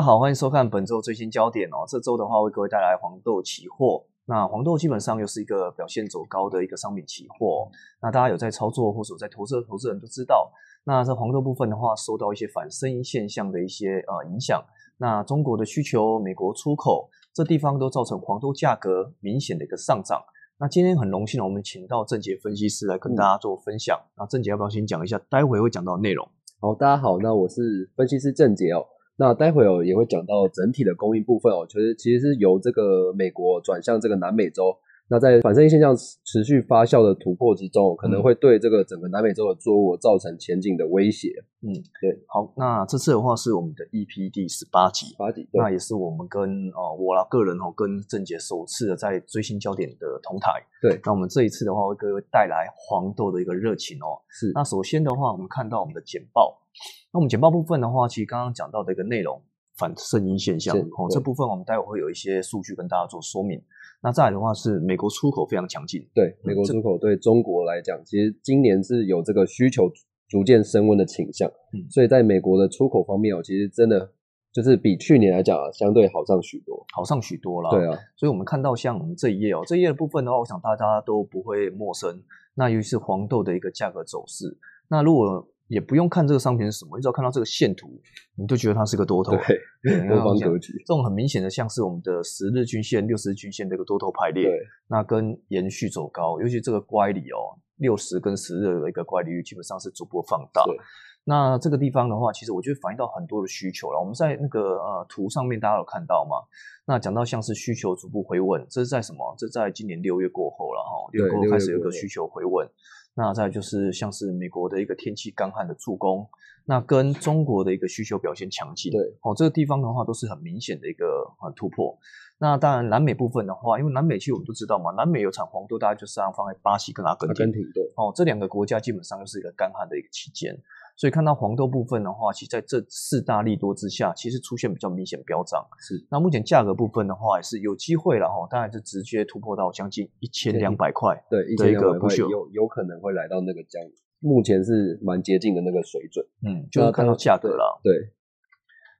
大家好，欢迎收看本周最新焦点哦。这周的话，为各位带来黄豆期货。那黄豆基本上又是一个表现走高的一个商品期货。那大家有在操作或者在投资的投资人都知道，那这黄豆部分的话，受到一些反声音现象的一些呃影响。那中国的需求、美国出口这地方都造成黄豆价格明显的一个上涨。那今天很荣幸，我们请到郑杰分析师来跟大家做分享。那郑杰要不要先讲一下，待会会讲到的内容？好，大家好，那我是分析师郑杰哦。那待会哦也会讲到整体的供应部分哦，其实其实是由这个美国转向这个南美洲。那在反生现象持续发酵的突破之中，可能会对这个整个南美洲的作物造成前景的威胁。嗯，对。好，那这次的话是我们的 EP 第十八集，八集，那也是我们跟哦我啦个人哦跟郑杰首次的在追新焦点的同台。对，那我们这一次的话为各位带来黄豆的一个热情哦。是。那首先的话，我们看到我们的简报。那我们简报部分的话，其实刚刚讲到的一个内容，反声音现象哦，这部分我们待会会有一些数据跟大家做说明。那再来的话是美国出口非常强劲，对，美国出口对中国来讲，其实今年是有这个需求逐渐升温的倾向，嗯，所以在美国的出口方面哦，其实真的就是比去年来讲啊，相对好上许多，好上许多了。对啊，所以我们看到像我们这一页哦，这一页的部分的话，我想大家都不会陌生。那尤其是黄豆的一个价格走势，那如果也不用看这个商品是什么，你只要看到这个线图，你就觉得它是个多头，对，多方格局。这种很明显的，像是我们的十日均线、六十日均线的一个多头排列，对，那跟延续走高，尤其这个乖离哦，六十跟十日的一个乖离率基本上是逐步放大。那这个地方的话，其实我觉得反映到很多的需求了。我们在那个呃图上面大家有看到吗？那讲到像是需求逐步回稳，这是在什么？这在今年六月过后了哈，六月过后开始有个需求回稳。那再就是像是美国的一个天气干旱的助攻，那跟中国的一个需求表现强劲，对，哦，这个地方的话都是很明显的一个呃突破。那当然南美部分的话，因为南美其实我们都知道嘛，南美有产黄豆，大概就是放在巴西跟阿根廷，阿根廷对，哦，这两个国家基本上就是一个干旱的一个期间。所以看到黄豆部分的话，其实在这四大利多之下，其实出现比较明显飙涨。是，那目前价格部分的话，也是有机会了哈，当然是直接突破到将近一千两百块。对，一千两百块有有可能会来到那个价，目前是蛮接近的那个水准。嗯，就是看到价格了。对。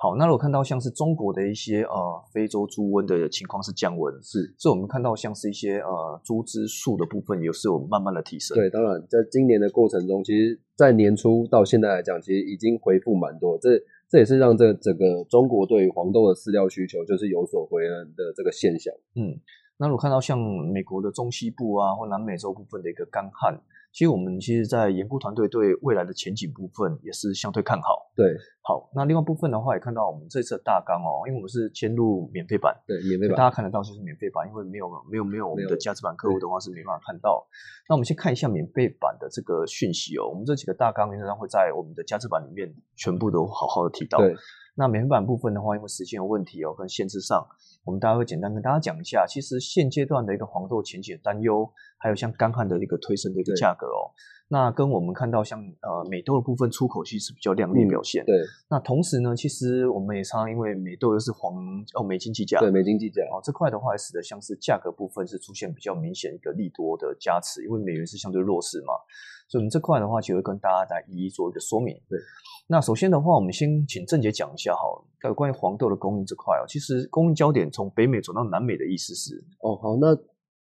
好，那我看到像是中国的一些呃非洲猪瘟的情况是降温，是，所以我们看到像是一些呃猪只数的部分也是有慢慢的提升。对，当然在今年的过程中，其实，在年初到现在来讲，其实已经回复蛮多，这这也是让这整个中国对于黄豆的饲料需求就是有所回温的这个现象。嗯，那我看到像美国的中西部啊或南美洲部分的一个干旱。其实我们其实，在研估团队对未来的前景部分也是相对看好。对，好，那另外部分的话，也看到我们这次的大纲哦，因为我们是迁入免费版，对，免费版，大家看得到就是免费版，因为没有没有没有我们的价值版客户的话是没办法看到。那我们先看一下免费版的这个讯息哦，我们这几个大纲原则上会在我们的价值版里面全部都好好的提到。对。那免费版部分的话，因为时间有问题哦，跟限制上，我们大家会简单跟大家讲一下。其实现阶段的一个黄豆前景的担忧，还有像干旱的一个推升的一个价格哦，那跟我们看到像呃美豆的部分出口其实比较亮丽表现。对。那同时呢，其实我们也常因为美豆又是黄哦美金计价，对美金计价哦这块的话，使得像是价格部分是出现比较明显一个利多的加持，因为美元是相对弱势嘛。所以，我们这块的话，就会跟大家再一一做一个说明。对，那首先的话，我们先请郑杰讲一下哈，有关于黄豆的供应这块哦。其实，供应焦点从北美走到南美的意思是，哦，好，那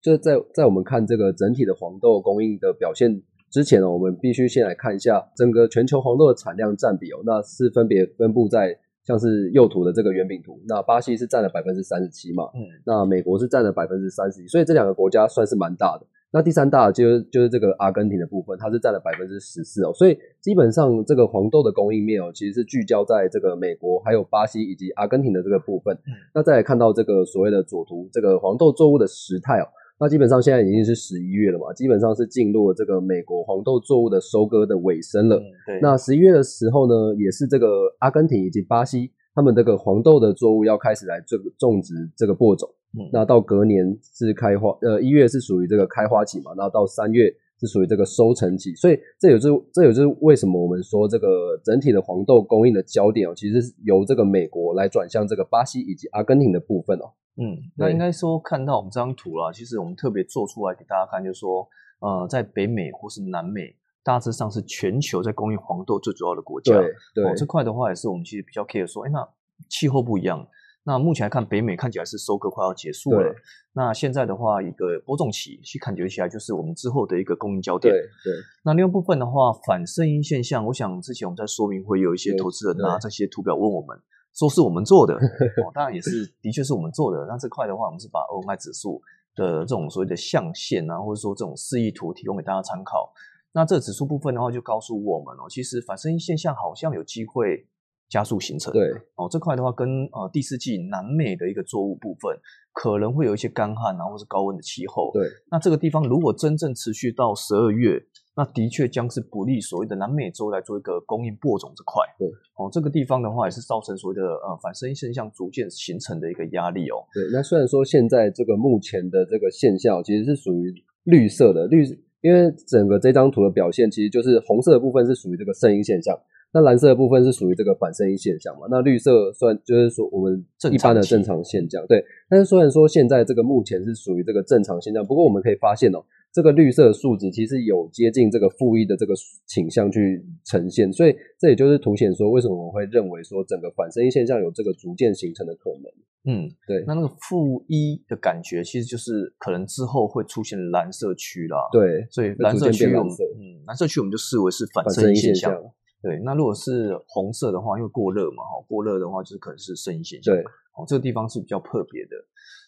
就在在我们看这个整体的黄豆供应的表现之前呢，我们必须先来看一下整个全球黄豆的产量占比哦。那是分别分布在像是右图的这个圆饼图，那巴西是占了百分之三十七嘛，嗯，那美国是占了百分之三十一，所以这两个国家算是蛮大的。那第三大就是就是这个阿根廷的部分，它是占了百分之十四哦，所以基本上这个黄豆的供应面哦，其实是聚焦在这个美国、还有巴西以及阿根廷的这个部分。那再来看到这个所谓的左图，这个黄豆作物的时态哦，那基本上现在已经是十一月了嘛，基本上是进入了这个美国黄豆作物的收割的尾声了。对，那十一月的时候呢，也是这个阿根廷以及巴西他们这个黄豆的作物要开始来这个种植这个播种。那到隔年是开花，呃，一月是属于这个开花期嘛，然后到三月是属于这个收成期，所以这也是这也就是为什么我们说这个整体的黄豆供应的焦点哦，其实是由这个美国来转向这个巴西以及阿根廷的部分哦。嗯，那应该说看到我们这张图啦，其实我们特别做出来给大家看，就是说，呃，在北美或是南美，大致上是全球在供应黄豆最主要的国家。对，这块的话也是我们其实比较 care 说，哎，那气候不一样。那目前来看，北美看起来是收割快要结束了。那现在的话，一个播种期，去感觉起来就是我们之后的一个供应焦点。对对。那另外部分的话，反声音现象，我想之前我们在说明会有一些投资人拿这些图表问我们，说是我们做的，哦，当然也是的确是我们做的。那这块的话，我们是把 OMI 指数的这种所谓的象限啊，或者说这种示意图提供给大家参考。那这指数部分的话，就告诉我们哦，其实反声音现象好像有机会。加速形成对哦，这块的话跟呃第四季南美的一个作物部分可能会有一些干旱啊，或是高温的气候。对，那这个地方如果真正持续到十二月，那的确将是不利所谓的南美洲来做一个供应播种这块。对哦，这个地方的话也是造成所谓的呃反声音现象逐渐形成的一个压力哦。对，那虽然说现在这个目前的这个现象其实是属于绿色的绿，因为整个这张图的表现其实就是红色的部分是属于这个声音现象。那蓝色的部分是属于这个反声音现象嘛？那绿色算就是说我们一般的正常现象，对。但是虽然说现在这个目前是属于这个正常现象，不过我们可以发现哦，这个绿色数值其实有接近这个负一的这个倾向去呈现，所以这也就是凸显说为什么我会认为说整个反声音现象有这个逐渐形成的可能。嗯，对。那那个负一的感觉其实就是可能之后会出现蓝色区啦。对，所以蓝色区我们嗯蓝色区我们就视为是反声音现象。对，那如果是红色的话，因为过热嘛，哈，过热的话就是可能是声音现象。对，哦，这个地方是比较特别的。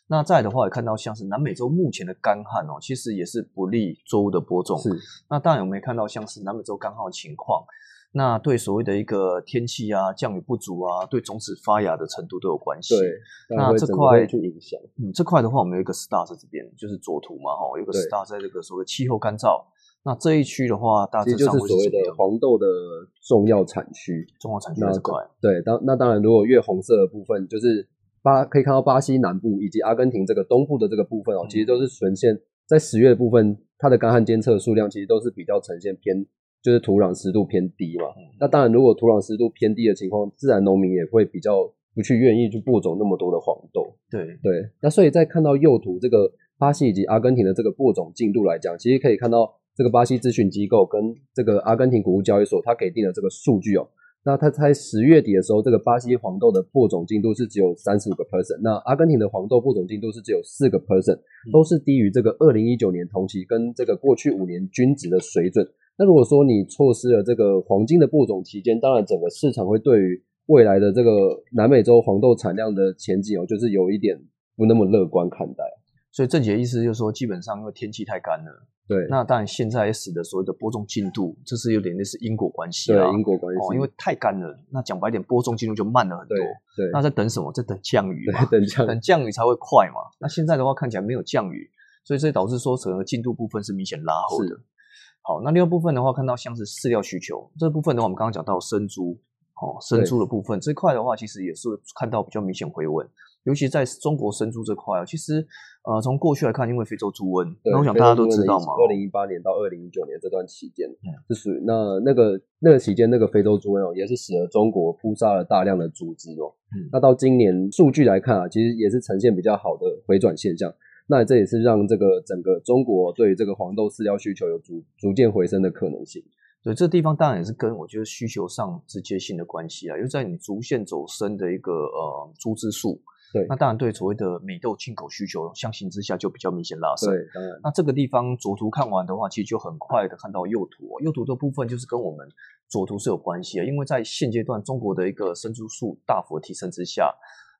那再的话，也看到像是南美洲目前的干旱哦，其实也是不利作物的播种。是。那当然，我们也看到像是南美洲干旱的情况，那对所谓的一个天气啊、降雨不足啊，对种子发芽的程度都有关系。对。那这块去影响。嗯，这块的话，我们有一个 star 在这边，就是左图嘛，哈，有个 star 在这个所谓气候干燥。那这一区的话，大致上就是所谓的黄豆的重要产区，重要产区这块。对，当那当然，如果越红色的部分，就是巴可以看到巴西南部以及阿根廷这个东部的这个部分哦，其实都是呈现在十月部分，它的干旱监测数量其实都是比较呈现偏，就是土壤湿度偏低嘛。那当然，如果土壤湿度偏低的情况，自然农民也会比较不去愿意去播种那么多的黄豆。对对，那所以在看到右图这个巴西以及阿根廷的这个播种进度来讲，其实可以看到。这个巴西咨询机构跟这个阿根廷谷物交易所，它给定了这个数据哦。那它在十月底的时候，这个巴西黄豆的播种进度是只有三十五个 percent，那阿根廷的黄豆播种进度是只有四个 percent，都是低于这个二零一九年同期跟这个过去五年均值的水准。那如果说你错失了这个黄金的播种期间，当然整个市场会对于未来的这个南美洲黄豆产量的前景哦，就是有一点不那么乐观看待。所以郑姐的意思就是说，基本上因为天气太干了。对，那当然现在也使得所谓的播种进度，这是有点类似因果关系啊。对，因果关系。哦，因为太干了，那讲白点，播种进度就慢了很多。对，那在等什么？在等降雨嘛。等降等降雨才会快嘛。那现在的话看起来没有降雨，所以这导致说整个进度部分是明显拉后的。好，那另外部分的话，看到像是饲料需求这部分的话，我们刚刚讲到生猪，哦，生猪的部分这块的话，其实也是看到比较明显回稳。尤其在中国生猪这块啊，其实呃从过去来看，因为非洲猪瘟，那我想大家都知道嘛，二零一八年到二零一九年这段期间，是属于那那个那个期间，那个非洲猪瘟哦，也是使得中国扑杀了大量的猪只哦。嗯那到今年数据来看啊，其实也是呈现比较好的回转现象。那这也是让这个整个中国对于这个黄豆饲料需求有逐逐渐回升的可能性。对，这地方当然也是跟我觉得需求上直接性的关系啊，因为在你逐渐走升的一个呃猪只数。对，那当然对所谓的美豆进口需求，相形之下就比较明显拉升。对，当然。那这个地方左图看完的话，其实就很快的看到右图。右图的部分就是跟我们左图是有关系的，因为在现阶段中国的一个生猪数大幅提升之下，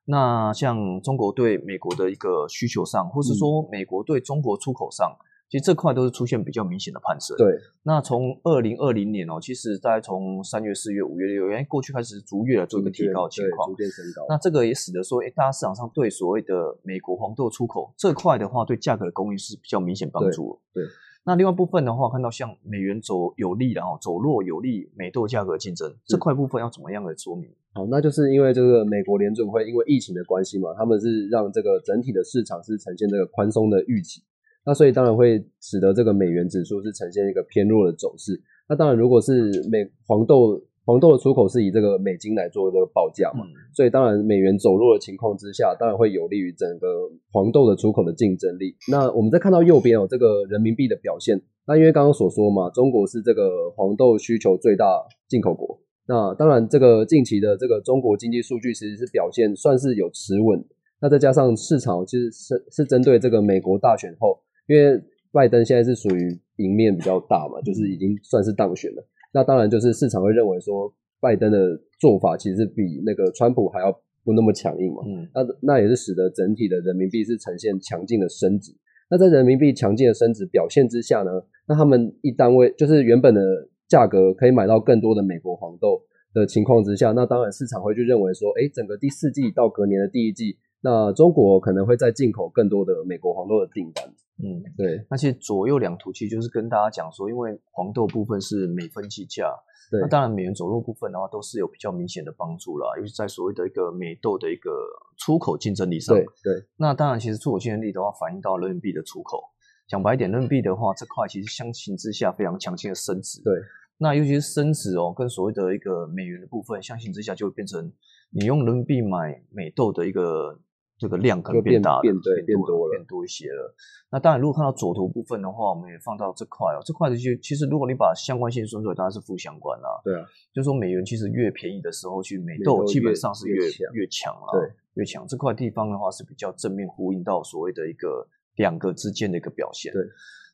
那像中国对美国的一个需求上，或是说美国对中国出口上。其实这块都是出现比较明显的攀升。对，那从二零二零年哦，其实大概从三月、四月、五月、六月，过去开始逐月做一个提高情况，逐渐升高。那这个也使得说，哎，大家市场上对所谓的美国黄豆出口这块的话，对价格的供应是比较明显帮助。对。那另外部分的话，看到像美元走有利，然后走弱有利美豆价格竞争这块部分要怎么样的说明？好，那就是因为这个美国联准会因为疫情的关系嘛，他们是让这个整体的市场是呈现这个宽松的预期。那所以当然会使得这个美元指数是呈现一个偏弱的走势。那当然，如果是美黄豆黄豆的出口是以这个美金来做这个报价嘛，所以当然美元走弱的情况之下，当然会有利于整个黄豆的出口的竞争力。那我们再看到右边哦，这个人民币的表现。那因为刚刚所说嘛，中国是这个黄豆需求最大进口国，那当然，这个近期的这个中国经济数据其实是表现算是有持稳。那再加上市场其实是是针对这个美国大选后，因为拜登现在是属于赢面比较大嘛，就是已经算是当选了。那当然就是市场会认为说，拜登的做法其实比那个川普还要不那么强硬嘛。嗯，那那也是使得整体的人民币是呈现强劲的升值。那在人民币强劲的升值表现之下呢，那他们一单位就是原本的。价格可以买到更多的美国黄豆的情况之下，那当然市场会去认为说，哎，整个第四季到隔年的第一季，那中国可能会再进口更多的美国黄豆的订单。嗯，对。那其实左右两图其实就是跟大家讲说，因为黄豆部分是美分计价，对。那当然美元走弱部分的话，都是有比较明显的帮助啦，尤其在所谓的一个美豆的一个出口竞争力上。对对。那当然，其实出口竞争力的话，反映到人民币的出口。讲白一点，人民币的话，这块其实相形之下非常强劲的升值。对。那尤其是升值哦，跟所谓的一个美元的部分，相形之下就会变成你用人民币买美豆的一个这个量可能变大，变对变多了，变多一些了。那当然，如果看到左图部分的话，我们也放到这块哦，这块的就其实如果你把相关性算出来，当然是负相关啦。对啊，就是说美元其实越便宜的时候，去美豆基本上是越越强了，对，越强。这块地方的话是比较正面呼应到所谓的一个两个之间的一个表现。对。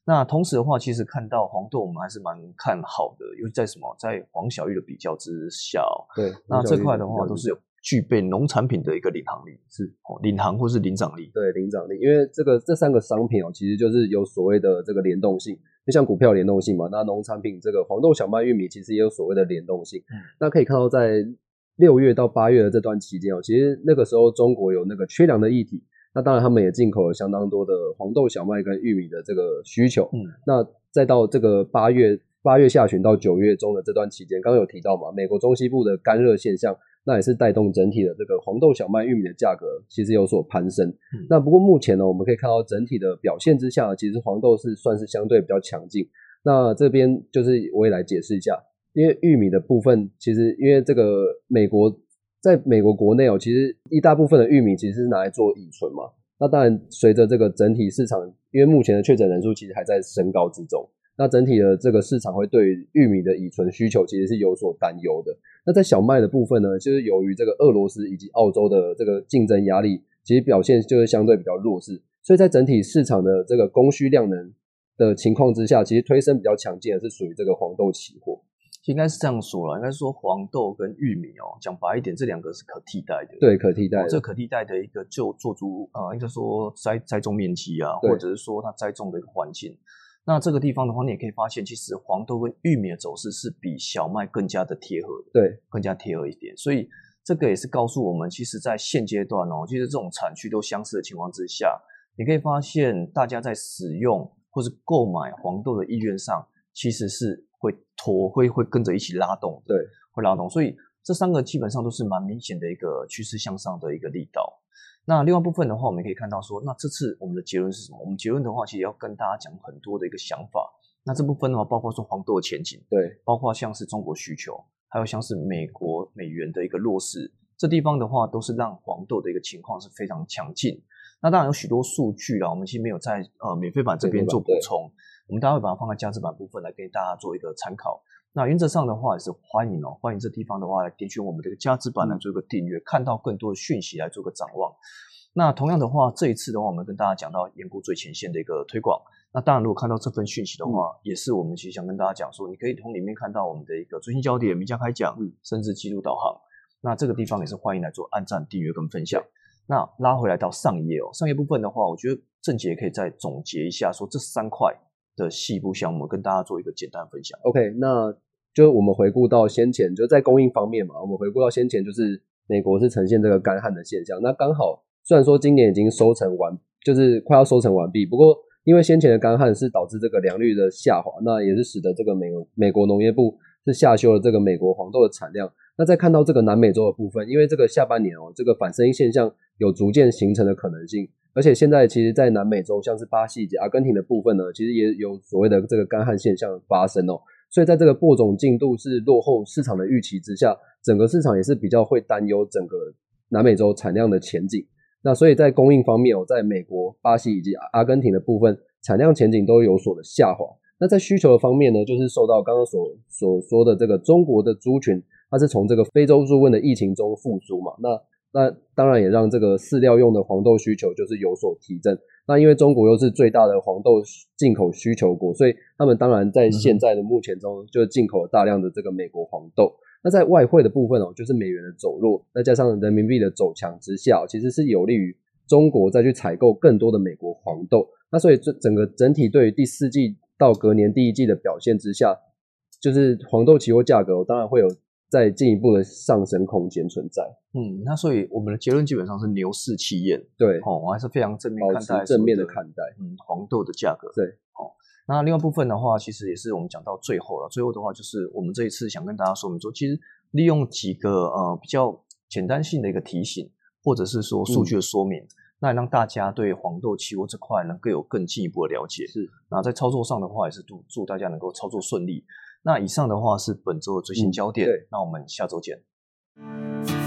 那同时的话，其实看到黄豆，我们还是蛮看好的，因为在什么，在黄小玉的比较之下，哦对，那这块的话都是有具备农产品的一个领航力，是哦，领航或是领涨力，对，领涨力，因为这个这三个商品哦，其实就是有所谓的这个联动性，就像股票联动性嘛，那农产品这个黄豆、小麦、玉米其实也有所谓的联动性，嗯，那可以看到在六月到八月的这段期间哦，其实那个时候中国有那个缺粮的议题。那当然，他们也进口了相当多的黄豆、小麦跟玉米的这个需求。嗯，那再到这个八月八月下旬到九月中的这段期间，刚刚有提到嘛，美国中西部的干热现象，那也是带动整体的这个黄豆、小麦、玉米的价格其实有所攀升。那不过目前呢，我们可以看到整体的表现之下，其实黄豆是算是相对比较强劲。那这边就是我也来解释一下，因为玉米的部分，其实因为这个美国。在美国国内哦，其实一大部分的玉米其实是拿来做乙醇嘛。那当然，随着这个整体市场，因为目前的确诊人数其实还在升高之中，那整体的这个市场会对于玉米的乙醇需求其实是有所担忧的。那在小麦的部分呢，就是由于这个俄罗斯以及澳洲的这个竞争压力，其实表现就是相对比较弱势。所以在整体市场的这个供需量能的情况之下，其实推升比较强劲的是属于这个黄豆期货。应该是这样说了，应该说黄豆跟玉米哦，讲白一点，这两个是可替代的。对，可替代。这可替代的一个就做出啊，应该说栽栽种面积啊，或者是说它栽种的一个环境。那这个地方的话，你也可以发现，其实黄豆跟玉米的走势是比小麦更加的贴合的。对，更加贴合一点。所以这个也是告诉我们，其实，在现阶段哦，其实这种产区都相似的情况之下，你可以发现大家在使用或是购买黄豆的意愿上，其实是。会拖，会会跟着一起拉动，对，会拉动，所以这三个基本上都是蛮明显的一个趋势向上的一个力道。那另外部分的话，我们可以看到说，那这次我们的结论是什么？我们结论的话，其实要跟大家讲很多的一个想法。那这部分的话，包括说黄豆的前景，对，包括像是中国需求，还有像是美国美元的一个弱势，这地方的话，都是让黄豆的一个情况是非常强劲。那当然有许多数据啊，我们其实没有在呃免费版这边做补充。我们大家会把它放在价值版部分来给大家做一个参考。那原则上的话也是欢迎哦，欢迎这地方的话来点选我们这个价值版来做一个订阅，看到更多的讯息来做个展望。那同样的话，这一次的话，我们跟大家讲到研估最前线的一个推广。那当然，如果看到这份讯息的话，也是我们其实想跟大家讲说，你可以从里面看到我们的一个最新焦点、名家开讲，甚至记录导航。那这个地方也是欢迎来做按赞、订阅跟分享。那拉回来到上一页哦，上一页部分的话，我觉得郑杰可以再总结一下，说这三块。的细部项目跟大家做一个简单分享。OK，那就我们回顾到先前就在供应方面嘛，我们回顾到先前就是美国是呈现这个干旱的现象。那刚好虽然说今年已经收成完，就是快要收成完毕，不过因为先前的干旱是导致这个良率的下滑，那也是使得这个美美国农业部是下修了这个美国黄豆的产量。那再看到这个南美洲的部分，因为这个下半年哦，这个反声音现象有逐渐形成的可能性。而且现在其实，在南美洲，像是巴西以及阿根廷的部分呢，其实也有所谓的这个干旱现象发生哦。所以在这个播种进度是落后市场的预期之下，整个市场也是比较会担忧整个南美洲产量的前景。那所以在供应方面哦，在美国、巴西以及阿根廷的部分，产量前景都有所的下滑。那在需求的方面呢，就是受到刚刚所所说的这个中国的猪群它是从这个非洲猪瘟的疫情中复苏嘛，那那当然也让这个饲料用的黄豆需求就是有所提振。那因为中国又是最大的黄豆进口需求国，所以他们当然在现在的目前中就进口了大量的这个美国黄豆。那在外汇的部分哦，就是美元的走弱，再加上人民币的走强之下，其实是有利于中国再去采购更多的美国黄豆。那所以这整个整体对于第四季到隔年第一季的表现之下，就是黄豆期货价格当然会有再进一步的上升空间存在。嗯，那所以我们的结论基本上是牛市气焰，对，哦，我还是非常正面保看待正面的的看待。嗯黄豆的价格。对，哦，那另外部分的话，其实也是我们讲到最后了。最后的话，就是我们这一次想跟大家说明说，其实利用几个呃比较简单性的一个提醒，或者是说数据的说明，那让大家对黄豆期货这块能够有更进一步的了解。是，那在操作上的话，也是祝祝大家能够操作顺利。那以上的话是本周的最新焦点那我们下周见。